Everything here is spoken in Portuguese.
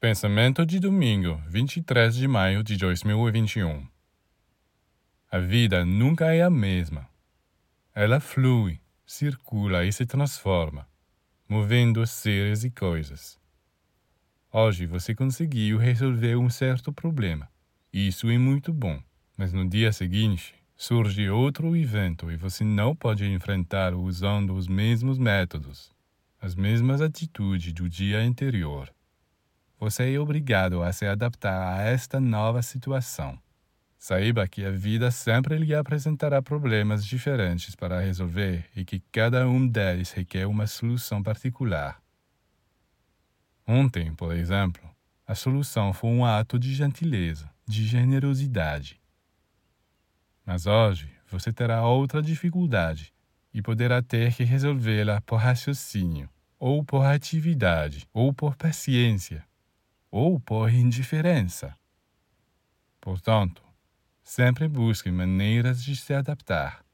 Pensamento de domingo, 23 de maio de 2021. A vida nunca é a mesma. Ela flui, circula e se transforma, movendo seres e coisas. Hoje você conseguiu resolver um certo problema. Isso é muito bom, mas no dia seguinte surge outro evento e você não pode enfrentar usando os mesmos métodos, as mesmas atitudes do dia anterior você é obrigado a se adaptar a esta nova situação. Saiba que a vida sempre lhe apresentará problemas diferentes para resolver e que cada um deles requer uma solução particular. Ontem, por exemplo, a solução foi um ato de gentileza, de generosidade. Mas hoje você terá outra dificuldade e poderá ter que resolvê-la por raciocínio, ou por atividade, ou por paciência, ou por indiferença. Portanto, sempre busque maneiras de se adaptar.